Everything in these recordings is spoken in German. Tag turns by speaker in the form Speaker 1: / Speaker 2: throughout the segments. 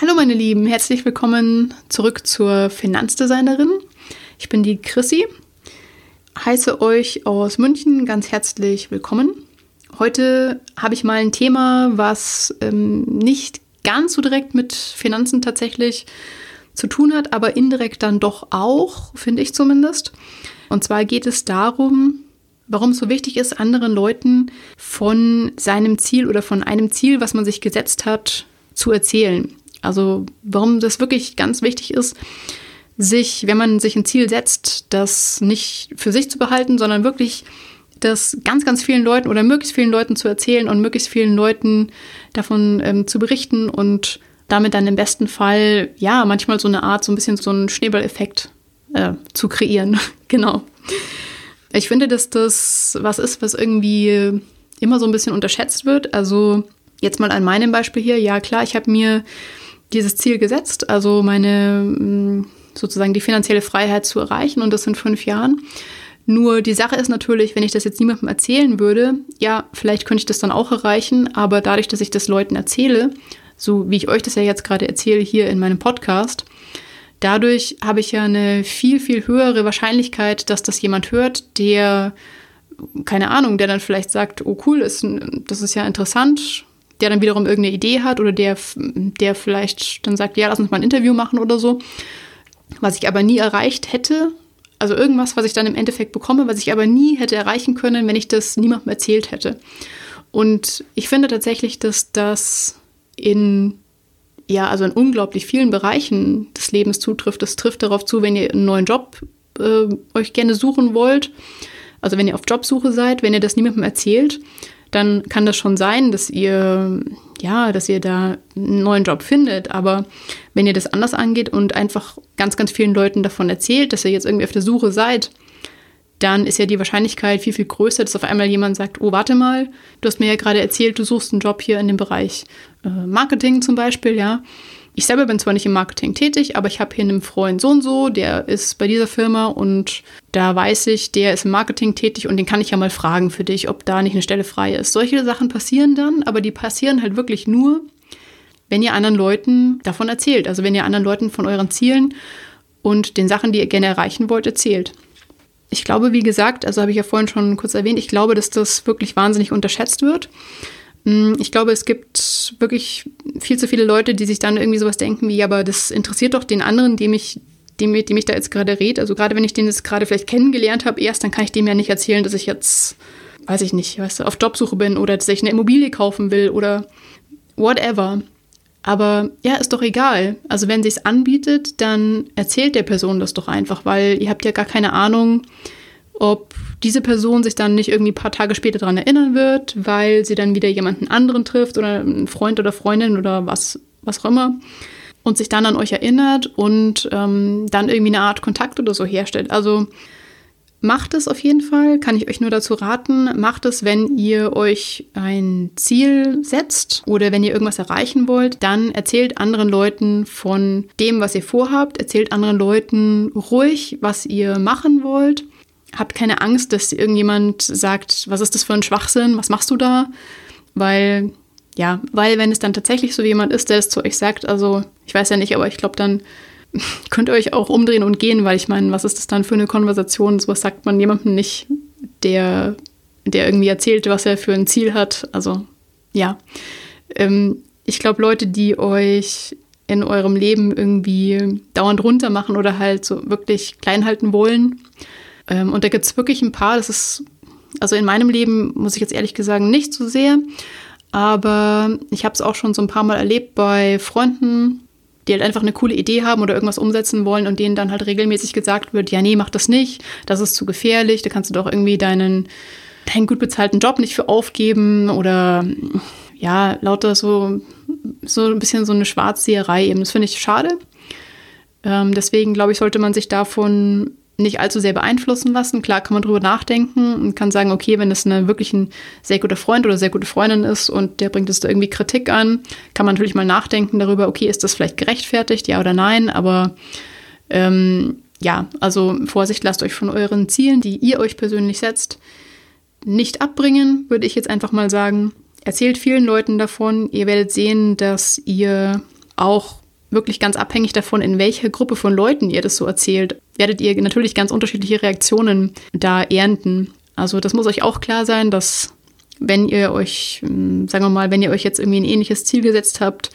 Speaker 1: Hallo meine Lieben, herzlich willkommen zurück zur Finanzdesignerin. Ich bin die Chrissy, heiße euch aus München ganz herzlich willkommen. Heute habe ich mal ein Thema, was ähm, nicht ganz so direkt mit Finanzen tatsächlich zu tun hat, aber indirekt dann doch auch, finde ich zumindest. Und zwar geht es darum, warum es so wichtig ist, anderen Leuten von seinem Ziel oder von einem Ziel, was man sich gesetzt hat, zu erzählen. Also warum das wirklich ganz wichtig ist, sich, wenn man sich ein Ziel setzt, das nicht für sich zu behalten, sondern wirklich das ganz, ganz vielen Leuten oder möglichst vielen Leuten zu erzählen und möglichst vielen Leuten davon ähm, zu berichten und damit dann im besten Fall, ja, manchmal so eine Art, so ein bisschen so einen Schneeballeffekt äh, zu kreieren. genau. Ich finde, dass das was ist, was irgendwie immer so ein bisschen unterschätzt wird. Also jetzt mal an meinem Beispiel hier. Ja, klar, ich habe mir dieses Ziel gesetzt, also meine mm, sozusagen die finanzielle Freiheit zu erreichen. Und das in fünf Jahren. Nur die Sache ist natürlich, wenn ich das jetzt niemandem erzählen würde, ja, vielleicht könnte ich das dann auch erreichen, aber dadurch, dass ich das Leuten erzähle, so wie ich euch das ja jetzt gerade erzähle hier in meinem Podcast, dadurch habe ich ja eine viel, viel höhere Wahrscheinlichkeit, dass das jemand hört, der, keine Ahnung, der dann vielleicht sagt, oh cool, ist, das ist ja interessant, der dann wiederum irgendeine Idee hat oder der, der vielleicht dann sagt, ja, lass uns mal ein Interview machen oder so, was ich aber nie erreicht hätte. Also irgendwas, was ich dann im Endeffekt bekomme, was ich aber nie hätte erreichen können, wenn ich das niemandem erzählt hätte. Und ich finde tatsächlich, dass das in ja, also in unglaublich vielen Bereichen des Lebens zutrifft. Das trifft darauf zu, wenn ihr einen neuen Job äh, euch gerne suchen wollt. Also wenn ihr auf Jobsuche seid, wenn ihr das niemandem erzählt, dann kann das schon sein, dass ihr, ja, dass ihr da einen neuen Job findet. Aber wenn ihr das anders angeht und einfach ganz, ganz vielen Leuten davon erzählt, dass ihr jetzt irgendwie auf der Suche seid, dann ist ja die Wahrscheinlichkeit viel, viel größer, dass auf einmal jemand sagt, oh, warte mal, du hast mir ja gerade erzählt, du suchst einen Job hier in dem Bereich äh, Marketing zum Beispiel, ja. Ich selber bin zwar nicht im Marketing tätig, aber ich habe hier einen Freund so und so, der ist bei dieser Firma und da weiß ich, der ist im Marketing tätig und den kann ich ja mal fragen für dich, ob da nicht eine Stelle frei ist. Solche Sachen passieren dann, aber die passieren halt wirklich nur, wenn ihr anderen Leuten davon erzählt. Also wenn ihr anderen Leuten von euren Zielen und den Sachen, die ihr gerne erreichen wollt, erzählt. Ich glaube, wie gesagt, also habe ich ja vorhin schon kurz erwähnt, ich glaube, dass das wirklich wahnsinnig unterschätzt wird. Mm, ich glaube, es gibt wirklich viel zu viele Leute, die sich dann irgendwie sowas denken wie, aber das interessiert doch den anderen, dem ich, dem, dem ich da jetzt gerade rede. Also gerade wenn ich den jetzt gerade vielleicht kennengelernt habe, erst, dann kann ich dem ja nicht erzählen, dass ich jetzt, weiß ich nicht, weißt du, auf Jobsuche bin oder dass ich eine Immobilie kaufen will oder whatever. Aber ja, ist doch egal. Also wenn sich's anbietet, dann erzählt der Person das doch einfach, weil ihr habt ja gar keine Ahnung, ob diese Person sich dann nicht irgendwie ein paar Tage später daran erinnern wird, weil sie dann wieder jemanden anderen trifft oder einen Freund oder Freundin oder was, was auch immer und sich dann an euch erinnert und ähm, dann irgendwie eine Art Kontakt oder so herstellt. Also Macht es auf jeden Fall, kann ich euch nur dazu raten. Macht es, wenn ihr euch ein Ziel setzt oder wenn ihr irgendwas erreichen wollt, dann erzählt anderen Leuten von dem, was ihr vorhabt. Erzählt anderen Leuten ruhig, was ihr machen wollt. Habt keine Angst, dass irgendjemand sagt, was ist das für ein Schwachsinn, was machst du da? Weil, ja, weil wenn es dann tatsächlich so jemand ist, der es zu euch sagt, also ich weiß ja nicht, aber ich glaube dann könnt ihr euch auch umdrehen und gehen, weil ich meine, was ist das dann für eine Konversation? So was sagt man jemandem nicht, der, der irgendwie erzählt, was er für ein Ziel hat. Also ja. Ähm, ich glaube, Leute, die euch in eurem Leben irgendwie dauernd runter machen oder halt so wirklich klein halten wollen. Ähm, und da gibt es wirklich ein paar, das ist, also in meinem Leben muss ich jetzt ehrlich gesagt nicht so sehr, aber ich habe es auch schon so ein paar Mal erlebt bei Freunden, die halt einfach eine coole Idee haben oder irgendwas umsetzen wollen und denen dann halt regelmäßig gesagt wird, ja, nee, mach das nicht, das ist zu gefährlich, da kannst du doch irgendwie deinen, deinen gut bezahlten Job nicht für aufgeben oder ja, lauter so, so ein bisschen so eine Schwarzseherei eben. Das finde ich schade. Ähm, deswegen glaube ich, sollte man sich davon nicht allzu sehr beeinflussen lassen. Klar kann man drüber nachdenken und kann sagen, okay, wenn eine wirklich ein sehr guter Freund oder sehr gute Freundin ist und der bringt es da irgendwie Kritik an, kann man natürlich mal nachdenken darüber, okay, ist das vielleicht gerechtfertigt, ja oder nein, aber ähm, ja, also Vorsicht, lasst euch von euren Zielen, die ihr euch persönlich setzt, nicht abbringen, würde ich jetzt einfach mal sagen. Erzählt vielen Leuten davon. Ihr werdet sehen, dass ihr auch wirklich ganz abhängig davon, in welcher Gruppe von Leuten ihr das so erzählt, werdet ihr natürlich ganz unterschiedliche Reaktionen da ernten. Also das muss euch auch klar sein, dass wenn ihr euch, hm, sagen wir mal, wenn ihr euch jetzt irgendwie ein ähnliches Ziel gesetzt habt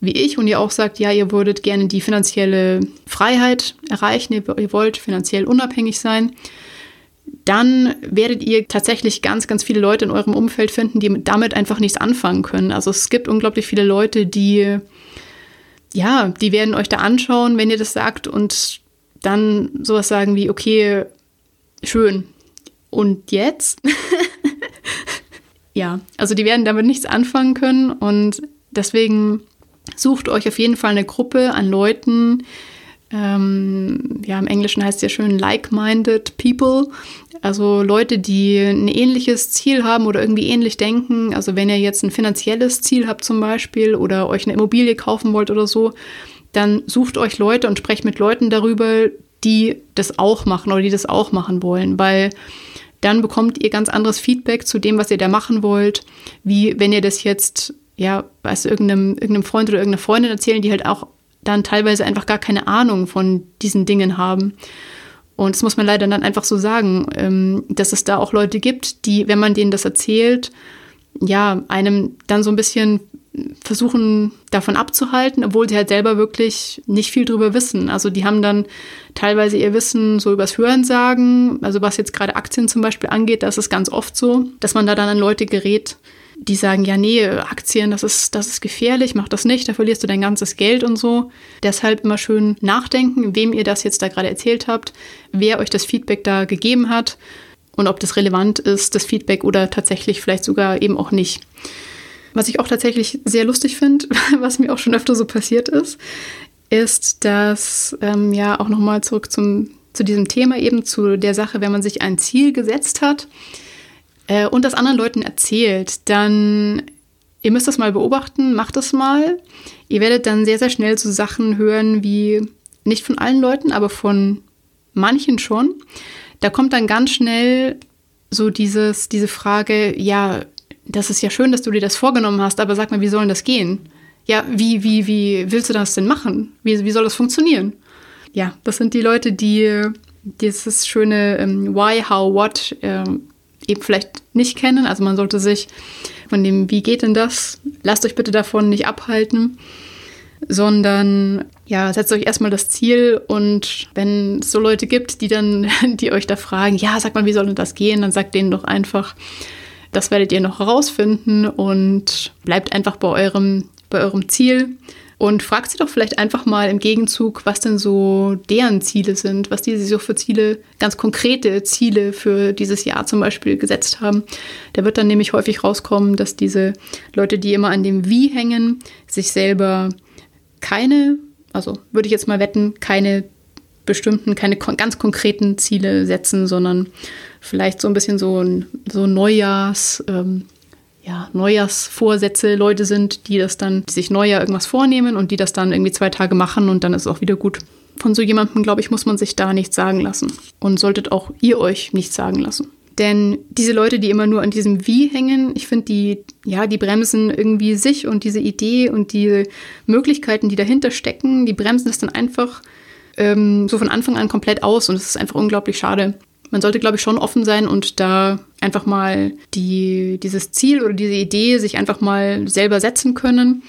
Speaker 1: wie ich und ihr auch sagt, ja, ihr würdet gerne die finanzielle Freiheit erreichen, ihr wollt finanziell unabhängig sein, dann werdet ihr tatsächlich ganz, ganz viele Leute in eurem Umfeld finden, die damit einfach nichts anfangen können. Also es gibt unglaublich viele Leute, die, ja, die werden euch da anschauen, wenn ihr das sagt und dann sowas sagen wie, okay, schön. Und jetzt? ja, also die werden damit nichts anfangen können und deswegen sucht euch auf jeden Fall eine Gruppe an Leuten, ähm, ja, im Englischen heißt es ja schön like-minded people, also Leute, die ein ähnliches Ziel haben oder irgendwie ähnlich denken. Also wenn ihr jetzt ein finanzielles Ziel habt zum Beispiel oder euch eine Immobilie kaufen wollt oder so, dann sucht euch Leute und sprecht mit Leuten darüber, die das auch machen oder die das auch machen wollen, weil dann bekommt ihr ganz anderes Feedback zu dem, was ihr da machen wollt, wie wenn ihr das jetzt, ja, du, irgendeinem, irgendeinem Freund oder irgendeiner Freundin erzählen, die halt auch dann teilweise einfach gar keine Ahnung von diesen Dingen haben. Und das muss man leider dann einfach so sagen, ähm, dass es da auch Leute gibt, die, wenn man denen das erzählt, ja, einem dann so ein bisschen versuchen davon abzuhalten, obwohl sie halt selber wirklich nicht viel drüber wissen. Also die haben dann teilweise ihr Wissen so übers Hören sagen, also was jetzt gerade Aktien zum Beispiel angeht, da ist es ganz oft so, dass man da dann an Leute gerät, die sagen, ja, nee, Aktien, das ist, das ist gefährlich, mach das nicht, da verlierst du dein ganzes Geld und so. Deshalb immer schön nachdenken, wem ihr das jetzt da gerade erzählt habt, wer euch das Feedback da gegeben hat und ob das relevant ist, das Feedback oder tatsächlich vielleicht sogar eben auch nicht. Was ich auch tatsächlich sehr lustig finde, was mir auch schon öfter so passiert ist, ist, dass ähm, ja auch nochmal zurück zum, zu diesem Thema eben zu der Sache, wenn man sich ein Ziel gesetzt hat, äh, und das anderen Leuten erzählt, dann, ihr müsst das mal beobachten, macht das mal. Ihr werdet dann sehr, sehr schnell so Sachen hören wie, nicht von allen Leuten, aber von manchen schon. Da kommt dann ganz schnell so dieses, diese Frage, ja, das ist ja schön, dass du dir das vorgenommen hast, aber sag mal, wie soll das gehen? Ja, wie, wie, wie willst du das denn machen? Wie, wie soll das funktionieren? Ja, das sind die Leute, die dieses schöne ähm, Why, How, What ähm, eben vielleicht nicht kennen. Also man sollte sich von dem, wie geht denn das? Lasst euch bitte davon nicht abhalten, sondern ja, setzt euch erstmal das Ziel und wenn es so Leute gibt, die dann, die euch da fragen, ja, sag mal, wie soll denn das gehen, dann sagt denen doch einfach, das werdet ihr noch herausfinden und bleibt einfach bei eurem, bei eurem Ziel und fragt sie doch vielleicht einfach mal im Gegenzug, was denn so deren Ziele sind, was die sich so für Ziele, ganz konkrete Ziele für dieses Jahr zum Beispiel gesetzt haben. Da wird dann nämlich häufig rauskommen, dass diese Leute, die immer an dem Wie hängen, sich selber keine, also würde ich jetzt mal wetten, keine bestimmten, keine ganz konkreten Ziele setzen, sondern vielleicht so ein bisschen so ein so Neujahrs, ähm, ja, Neujahrsvorsätze Leute sind, die das dann, die sich Neujahr irgendwas vornehmen und die das dann irgendwie zwei Tage machen und dann ist es auch wieder gut. Von so jemandem, glaube ich, muss man sich da nichts sagen lassen. Und solltet auch ihr euch nichts sagen lassen. Denn diese Leute, die immer nur an diesem Wie hängen, ich finde, die, ja, die bremsen irgendwie sich und diese Idee und die Möglichkeiten, die dahinter stecken, die bremsen das dann einfach ähm, so von Anfang an komplett aus und es ist einfach unglaublich schade man sollte, glaube ich, schon offen sein und da einfach mal die, dieses Ziel oder diese Idee sich einfach mal selber setzen können.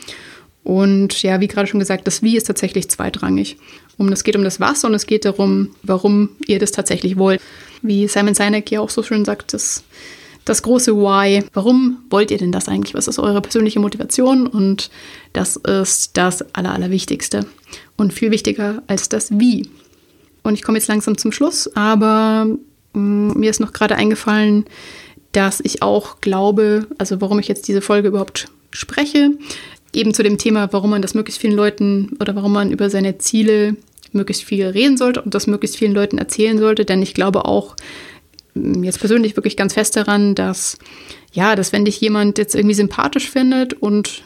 Speaker 1: Und ja, wie gerade schon gesagt, das Wie ist tatsächlich zweitrangig. Um, es geht um das Was und es geht darum, warum ihr das tatsächlich wollt. Wie Simon Sinek ja auch so schön sagt, das, das große Why. Warum wollt ihr denn das eigentlich? Was ist eure persönliche Motivation? Und das ist das Aller, Allerwichtigste. Und viel wichtiger als das Wie. Und ich komme jetzt langsam zum Schluss, aber mir ist noch gerade eingefallen, dass ich auch glaube, also warum ich jetzt diese Folge überhaupt spreche, eben zu dem Thema, warum man das möglichst vielen Leuten oder warum man über seine Ziele möglichst viel reden sollte und das möglichst vielen Leuten erzählen sollte, denn ich glaube auch mm, jetzt persönlich wirklich ganz fest daran, dass ja, dass wenn dich jemand jetzt irgendwie sympathisch findet und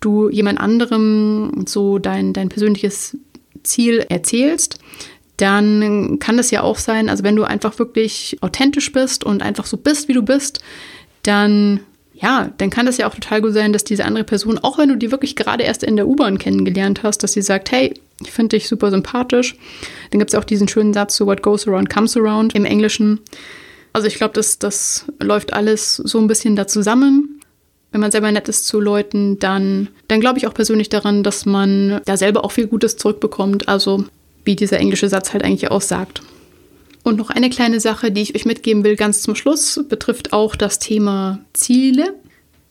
Speaker 1: du jemand anderem so dein, dein persönliches Ziel erzählst, dann kann das ja auch sein, also wenn du einfach wirklich authentisch bist und einfach so bist, wie du bist, dann ja, dann kann das ja auch total gut sein, dass diese andere Person, auch wenn du die wirklich gerade erst in der U-Bahn kennengelernt hast, dass sie sagt, hey, ich finde dich super sympathisch. Dann gibt es auch diesen schönen Satz, so what goes around comes around im Englischen. Also ich glaube, das, das läuft alles so ein bisschen da zusammen. Wenn man selber nett ist zu Leuten, dann, dann glaube ich auch persönlich daran, dass man da selber auch viel Gutes zurückbekommt. Also wie dieser englische Satz halt eigentlich auch sagt. Und noch eine kleine Sache, die ich euch mitgeben will, ganz zum Schluss, betrifft auch das Thema Ziele.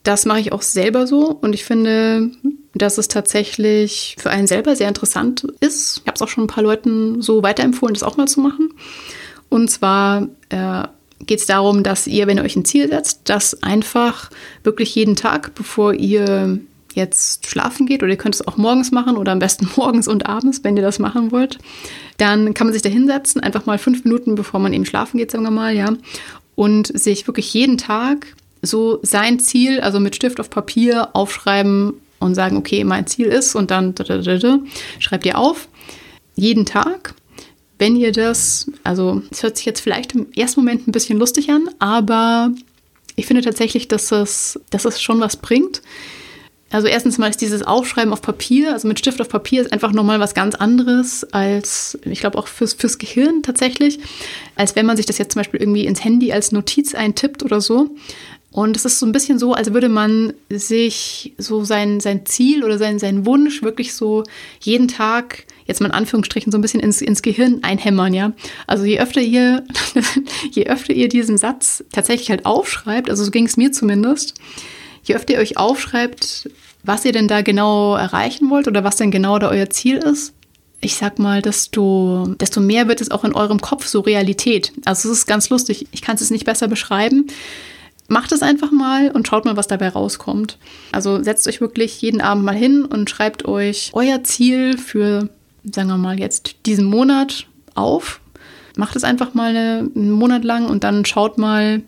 Speaker 1: Das mache ich auch selber so und ich finde, dass es tatsächlich für einen selber sehr interessant ist. Ich habe es auch schon ein paar Leuten so weiterempfohlen, das auch mal zu machen. Und zwar äh, geht es darum, dass ihr, wenn ihr euch ein Ziel setzt, das einfach wirklich jeden Tag, bevor ihr jetzt schlafen geht, oder ihr könnt es auch morgens machen oder am besten morgens und abends, wenn ihr das machen wollt, dann kann man sich da hinsetzen, einfach mal fünf Minuten, bevor man eben schlafen geht, sagen wir mal, ja, und sich wirklich jeden Tag so sein Ziel, also mit Stift auf Papier aufschreiben und sagen, okay, mein Ziel ist und dann schreibt ihr auf, jeden Tag. Wenn ihr das, also es hört sich jetzt vielleicht im ersten Moment ein bisschen lustig an, aber ich finde tatsächlich, dass es, dass es schon was bringt. Also erstens mal ist dieses Aufschreiben auf Papier, also mit Stift auf Papier ist einfach nochmal was ganz anderes als, ich glaube auch fürs, fürs Gehirn tatsächlich, als wenn man sich das jetzt zum Beispiel irgendwie ins Handy als Notiz eintippt oder so. Und es ist so ein bisschen so, als würde man sich so sein, sein Ziel oder sein, sein Wunsch wirklich so jeden Tag, jetzt mal in Anführungsstrichen, so ein bisschen ins, ins Gehirn einhämmern, ja. Also je öfter ihr, je öfter ihr diesen Satz tatsächlich halt aufschreibt, also so ging es mir zumindest, je öfter ihr euch aufschreibt, was ihr denn da genau erreichen wollt oder was denn genau da euer Ziel ist, ich sag mal, desto, desto mehr wird es auch in eurem Kopf so Realität. Also es ist ganz lustig. Ich kann es nicht besser beschreiben. Macht es einfach mal und schaut mal, was dabei rauskommt. Also setzt euch wirklich jeden Abend mal hin und schreibt euch euer Ziel für, sagen wir mal, jetzt diesen Monat auf. Macht es einfach mal einen Monat lang und dann schaut mal,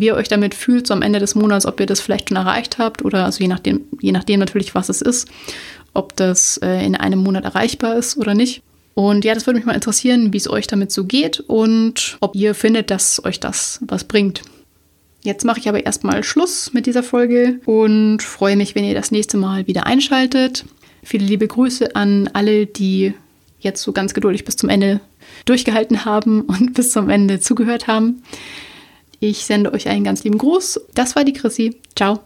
Speaker 1: wie ihr euch damit fühlt, so am Ende des Monats, ob ihr das vielleicht schon erreicht habt oder also je nachdem, je nachdem natürlich, was es ist, ob das äh, in einem Monat erreichbar ist oder nicht. Und ja, das würde mich mal interessieren, wie es euch damit so geht und ob ihr findet, dass euch das was bringt. Jetzt mache ich aber erstmal Schluss mit dieser Folge und freue mich, wenn ihr das nächste Mal wieder einschaltet. Viele liebe Grüße an alle, die jetzt so ganz geduldig bis zum Ende durchgehalten haben und bis zum Ende zugehört haben. Ich sende euch einen ganz lieben Gruß. Das war die Chrissy. Ciao.